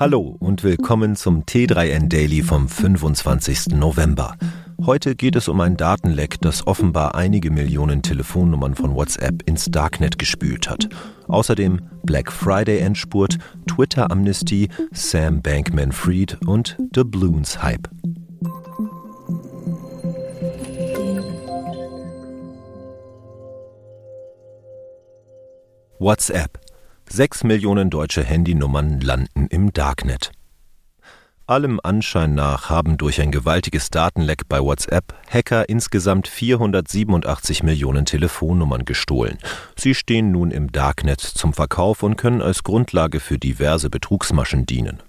Hallo und willkommen zum T3N Daily vom 25. November. Heute geht es um ein Datenleck, das offenbar einige Millionen Telefonnummern von WhatsApp ins Darknet gespült hat. Außerdem Black Friday Endspurt, Twitter Amnesty, Sam Bankman Fried und The Bloons Hype. WhatsApp. Sechs Millionen deutsche Handynummern landen im Darknet. Allem Anschein nach haben durch ein gewaltiges Datenleck bei WhatsApp Hacker insgesamt 487 Millionen Telefonnummern gestohlen. Sie stehen nun im Darknet zum Verkauf und können als Grundlage für diverse Betrugsmaschen dienen.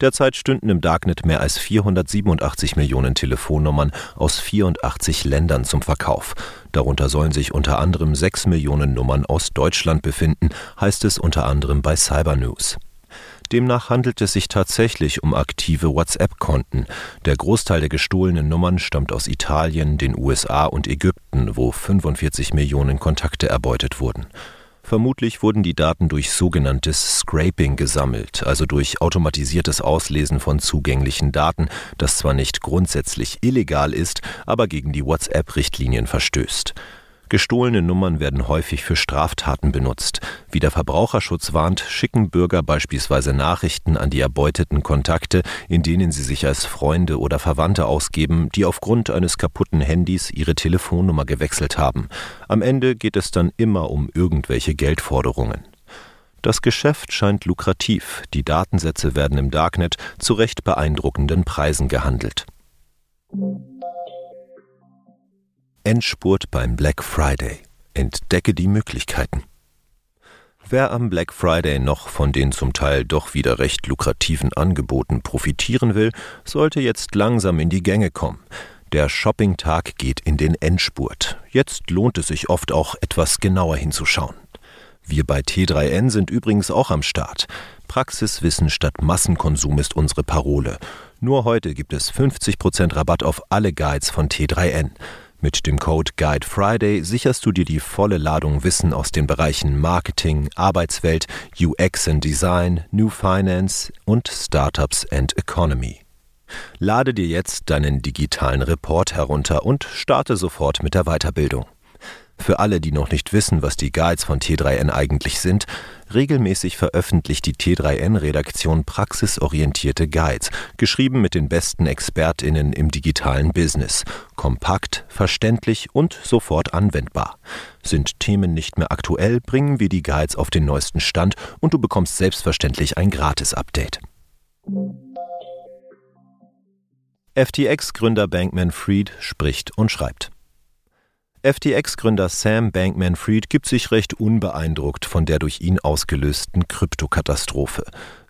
Derzeit stünden im Darknet mehr als 487 Millionen Telefonnummern aus 84 Ländern zum Verkauf. Darunter sollen sich unter anderem 6 Millionen Nummern aus Deutschland befinden, heißt es unter anderem bei Cybernews. Demnach handelt es sich tatsächlich um aktive WhatsApp-Konten. Der Großteil der gestohlenen Nummern stammt aus Italien, den USA und Ägypten, wo 45 Millionen Kontakte erbeutet wurden. Vermutlich wurden die Daten durch sogenanntes Scraping gesammelt, also durch automatisiertes Auslesen von zugänglichen Daten, das zwar nicht grundsätzlich illegal ist, aber gegen die WhatsApp-Richtlinien verstößt. Gestohlene Nummern werden häufig für Straftaten benutzt. Wie der Verbraucherschutz warnt, schicken Bürger beispielsweise Nachrichten an die erbeuteten Kontakte, in denen sie sich als Freunde oder Verwandte ausgeben, die aufgrund eines kaputten Handys ihre Telefonnummer gewechselt haben. Am Ende geht es dann immer um irgendwelche Geldforderungen. Das Geschäft scheint lukrativ. Die Datensätze werden im Darknet zu recht beeindruckenden Preisen gehandelt. Endspurt beim Black Friday. Entdecke die Möglichkeiten. Wer am Black Friday noch von den zum Teil doch wieder recht lukrativen Angeboten profitieren will, sollte jetzt langsam in die Gänge kommen. Der Shoppingtag geht in den Endspurt. Jetzt lohnt es sich oft auch etwas genauer hinzuschauen. Wir bei T3N sind übrigens auch am Start. Praxiswissen statt Massenkonsum ist unsere Parole. Nur heute gibt es 50% Rabatt auf alle Guides von T3N. Mit dem Code Guide Friday sicherst du dir die volle Ladung Wissen aus den Bereichen Marketing, Arbeitswelt, UX and Design, New Finance und Startups and Economy. Lade dir jetzt deinen digitalen Report herunter und starte sofort mit der Weiterbildung. Für alle, die noch nicht wissen, was die Guides von T3N eigentlich sind, regelmäßig veröffentlicht die T3N-Redaktion praxisorientierte Guides, geschrieben mit den besten ExpertInnen im digitalen Business. Kompakt, verständlich und sofort anwendbar. Sind Themen nicht mehr aktuell, bringen wir die Guides auf den neuesten Stand und du bekommst selbstverständlich ein Gratis-Update. FTX-Gründer Bankman Fried spricht und schreibt. FTX-Gründer Sam Bankman-Fried gibt sich recht unbeeindruckt von der durch ihn ausgelösten Kryptokatastrophe.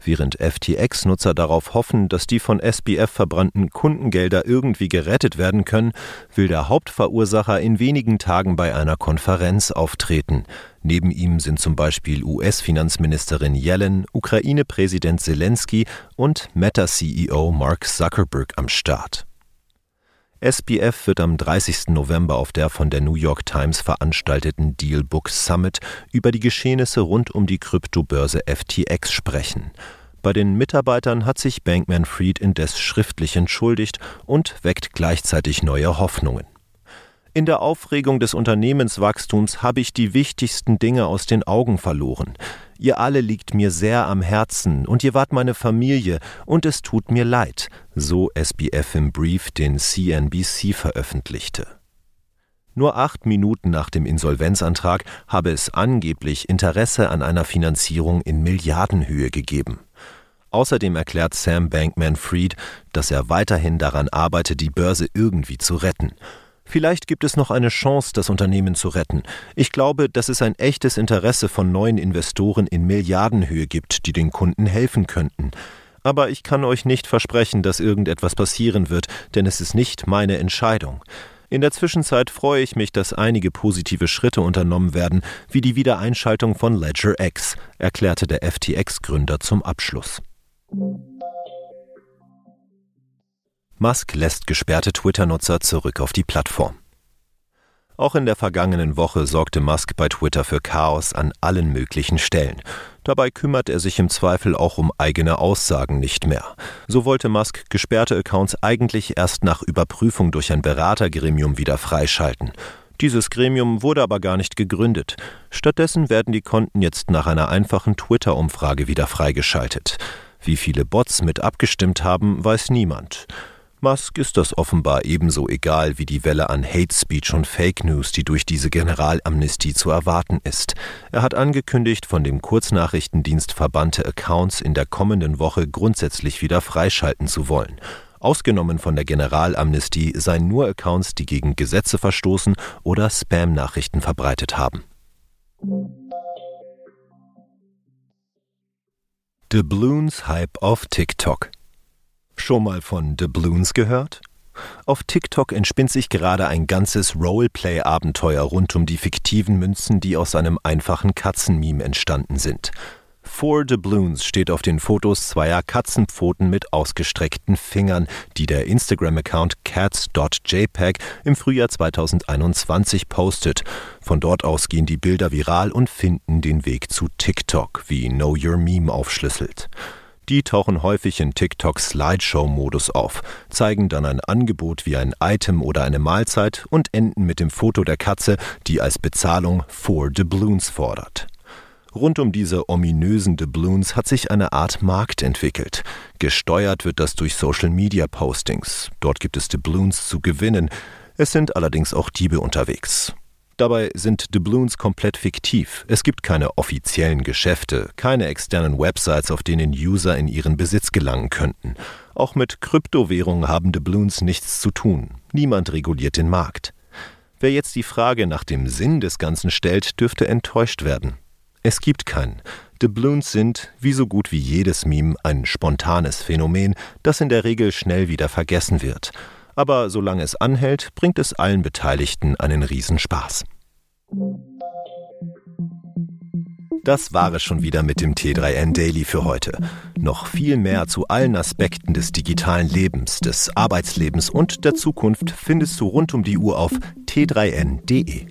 Während FTX-Nutzer darauf hoffen, dass die von SBF verbrannten Kundengelder irgendwie gerettet werden können, will der Hauptverursacher in wenigen Tagen bei einer Konferenz auftreten. Neben ihm sind zum Beispiel US-Finanzministerin Yellen, Ukraine-Präsident Zelensky und Meta-CEO Mark Zuckerberg am Start. SBF wird am 30. November auf der von der New York Times veranstalteten Dealbook Summit über die Geschehnisse rund um die Kryptobörse FTX sprechen. Bei den Mitarbeitern hat sich Bankman Fried indes schriftlich entschuldigt und weckt gleichzeitig neue Hoffnungen. In der Aufregung des Unternehmenswachstums habe ich die wichtigsten Dinge aus den Augen verloren. Ihr alle liegt mir sehr am Herzen und ihr wart meine Familie und es tut mir leid, so SBF im Brief, den CNBC veröffentlichte. Nur acht Minuten nach dem Insolvenzantrag habe es angeblich Interesse an einer Finanzierung in Milliardenhöhe gegeben. Außerdem erklärt Sam Bankman Fried, dass er weiterhin daran arbeite, die Börse irgendwie zu retten. Vielleicht gibt es noch eine Chance, das Unternehmen zu retten. Ich glaube, dass es ein echtes Interesse von neuen Investoren in Milliardenhöhe gibt, die den Kunden helfen könnten. Aber ich kann euch nicht versprechen, dass irgendetwas passieren wird, denn es ist nicht meine Entscheidung. In der Zwischenzeit freue ich mich, dass einige positive Schritte unternommen werden, wie die Wiedereinschaltung von Ledger X, erklärte der FTX-Gründer zum Abschluss. Musk lässt gesperrte Twitter-Nutzer zurück auf die Plattform. Auch in der vergangenen Woche sorgte Musk bei Twitter für Chaos an allen möglichen Stellen. Dabei kümmert er sich im Zweifel auch um eigene Aussagen nicht mehr. So wollte Musk gesperrte Accounts eigentlich erst nach Überprüfung durch ein Beratergremium wieder freischalten. Dieses Gremium wurde aber gar nicht gegründet. Stattdessen werden die Konten jetzt nach einer einfachen Twitter-Umfrage wieder freigeschaltet. Wie viele Bots mit abgestimmt haben, weiß niemand. Musk ist das offenbar ebenso egal wie die Welle an Hate Speech und Fake News, die durch diese Generalamnestie zu erwarten ist. Er hat angekündigt, von dem Kurznachrichtendienst verbannte Accounts in der kommenden Woche grundsätzlich wieder freischalten zu wollen. Ausgenommen von der Generalamnestie seien nur Accounts, die gegen Gesetze verstoßen oder Spam-Nachrichten verbreitet haben. Doubloons Hype auf TikTok. Schon mal von Doubloons gehört? Auf TikTok entspinnt sich gerade ein ganzes Roleplay-Abenteuer rund um die fiktiven Münzen, die aus einem einfachen Katzenmeme entstanden sind. Four Doubloons steht auf den Fotos zweier Katzenpfoten mit ausgestreckten Fingern, die der Instagram-Account cats.jpg im Frühjahr 2021 postet. Von dort aus gehen die Bilder viral und finden den Weg zu TikTok, wie Know Your Meme aufschlüsselt. Die tauchen häufig in TikTok Slideshow-Modus auf, zeigen dann ein Angebot wie ein Item oder eine Mahlzeit und enden mit dem Foto der Katze, die als Bezahlung Four Doubloons fordert. Rund um diese ominösen Doubloons hat sich eine Art Markt entwickelt. Gesteuert wird das durch Social-Media-Postings. Dort gibt es Doubloons zu gewinnen. Es sind allerdings auch Diebe unterwegs. Dabei sind Doubloons komplett fiktiv. Es gibt keine offiziellen Geschäfte, keine externen Websites, auf denen User in ihren Besitz gelangen könnten. Auch mit Kryptowährungen haben Doubloons nichts zu tun. Niemand reguliert den Markt. Wer jetzt die Frage nach dem Sinn des Ganzen stellt, dürfte enttäuscht werden. Es gibt keinen. Doubloons sind, wie so gut wie jedes Meme, ein spontanes Phänomen, das in der Regel schnell wieder vergessen wird. Aber solange es anhält, bringt es allen Beteiligten einen Riesenspaß. Das war es schon wieder mit dem T3N Daily für heute. Noch viel mehr zu allen Aspekten des digitalen Lebens, des Arbeitslebens und der Zukunft findest du rund um die Uhr auf t3n.de.